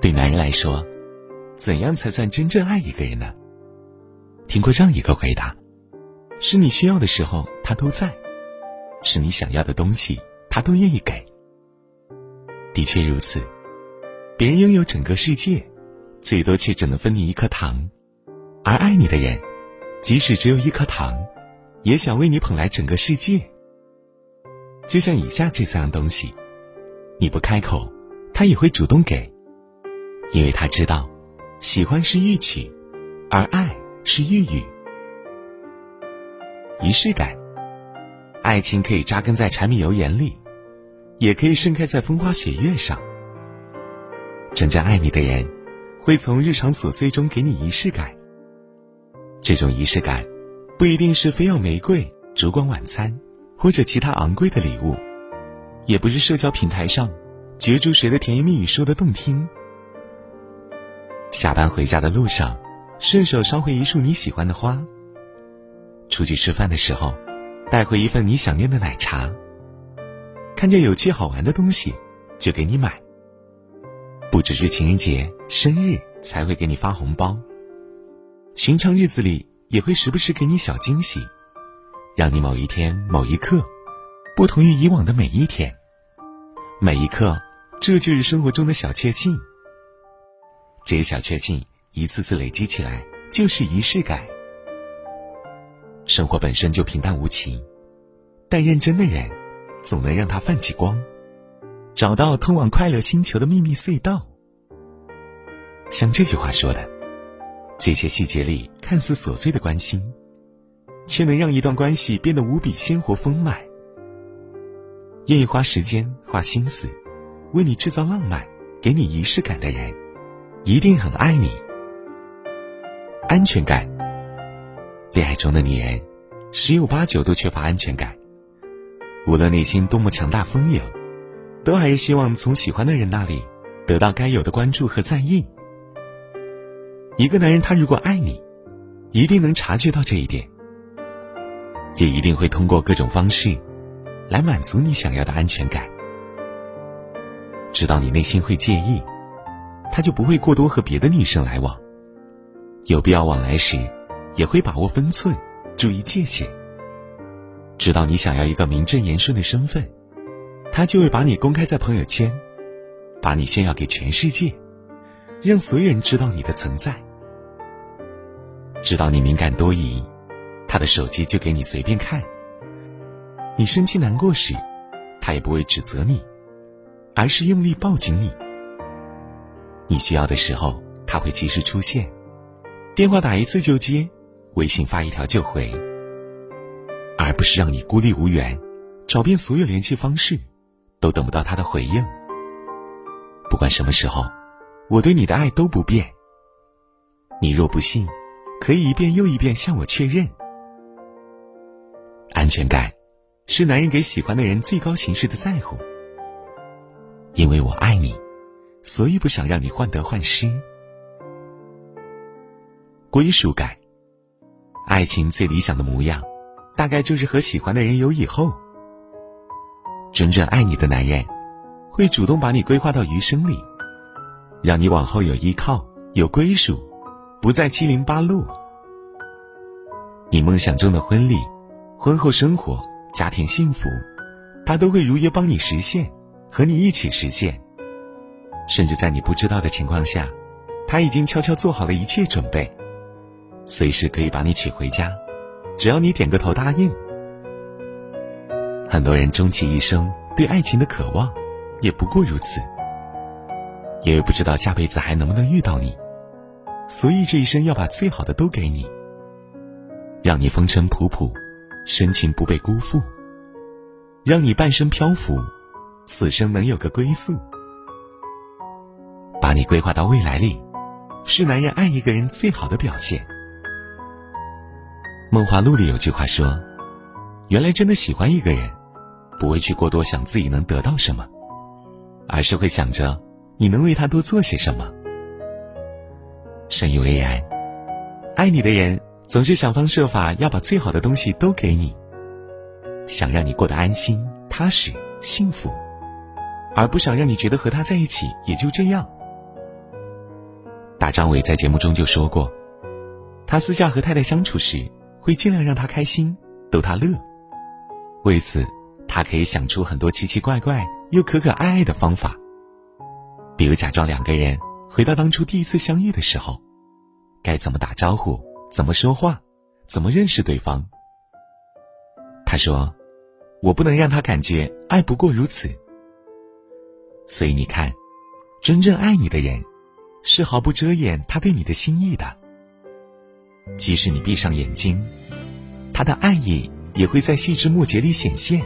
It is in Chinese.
对男人来说，怎样才算真正爱一个人呢？听过这样一个回答：是你需要的时候他都在，是你想要的东西他都愿意给。的确如此，别人拥有整个世界，最多却只能分你一颗糖，而爱你的人，即使只有一颗糖，也想为你捧来整个世界。就像以下这三样东西，你不开口，他也会主动给。因为他知道，喜欢是欲曲，而爱是欲语。仪式感，爱情可以扎根在柴米油盐里，也可以盛开在风花雪月上。真正爱你的人，会从日常琐碎中给你仪式感。这种仪式感，不一定是非要玫瑰、烛光晚餐，或者其他昂贵的礼物，也不是社交平台上角逐谁的甜言蜜语说的动听。下班回家的路上，顺手捎回一束你喜欢的花。出去吃饭的时候，带回一份你想念的奶茶。看见有趣好玩的东西，就给你买。不只是情人节、生日才会给你发红包，寻常日子里也会时不时给你小惊喜，让你某一天、某一刻，不同于以往的每一天。每一刻，这就是生活中的小确幸。这些小确幸一次次累积起来，就是仪式感。生活本身就平淡无奇，但认真的人，总能让它泛起光，找到通往快乐星球的秘密隧道。像这句话说的，这些细节里看似琐碎的关心，却能让一段关系变得无比鲜活丰满。愿意花时间、花心思，为你制造浪漫、给你仪式感的人。一定很爱你。安全感，恋爱中的女人十有八九都缺乏安全感。无论内心多么强大丰盈，都还是希望从喜欢的人那里得到该有的关注和在意。一个男人他如果爱你，一定能察觉到这一点，也一定会通过各种方式来满足你想要的安全感。知道你内心会介意。他就不会过多和别的女生来往，有必要往来时，也会把握分寸，注意界限。知道你想要一个名正言顺的身份，他就会把你公开在朋友圈，把你炫耀给全世界，让所有人知道你的存在。知道你敏感多疑，他的手机就给你随便看。你生气难过时，他也不会指责你，而是用力抱紧你。你需要的时候，他会及时出现，电话打一次就接，微信发一条就回，而不是让你孤立无援，找遍所有联系方式，都等不到他的回应。不管什么时候，我对你的爱都不变。你若不信，可以一遍又一遍向我确认。安全感，是男人给喜欢的人最高形式的在乎，因为我爱你。所以不想让你患得患失。归属感，爱情最理想的模样，大概就是和喜欢的人有以后。真正爱你的男人，会主动把你规划到余生里，让你往后有依靠、有归属，不再七零八落。你梦想中的婚礼、婚后生活、家庭幸福，他都会如约帮你实现，和你一起实现。甚至在你不知道的情况下，他已经悄悄做好了一切准备，随时可以把你娶回家，只要你点个头答应。很多人终其一生对爱情的渴望，也不过如此。因为不知道下辈子还能不能遇到你，所以这一生要把最好的都给你，让你风尘仆仆，深情不被辜负，让你半生漂浮，此生能有个归宿。把你规划到未来里，是男人爱一个人最好的表现。《梦华录》里有句话说：“原来真的喜欢一个人，不会去过多想自己能得到什么，而是会想着你能为他多做些什么。”深以为然。爱你的人总是想方设法要把最好的东西都给你，想让你过得安心、踏实、幸福，而不想让你觉得和他在一起也就这样。大张伟在节目中就说过，他私下和太太相处时，会尽量让她开心，逗她乐。为此，他可以想出很多奇奇怪怪又可可爱爱的方法，比如假装两个人回到当初第一次相遇的时候，该怎么打招呼，怎么说话，怎么认识对方。他说：“我不能让他感觉爱不过如此。”所以你看，真正爱你的人，是毫不遮掩他对你的心意的。即使你闭上眼睛，他的爱意也会在细枝末节里显现。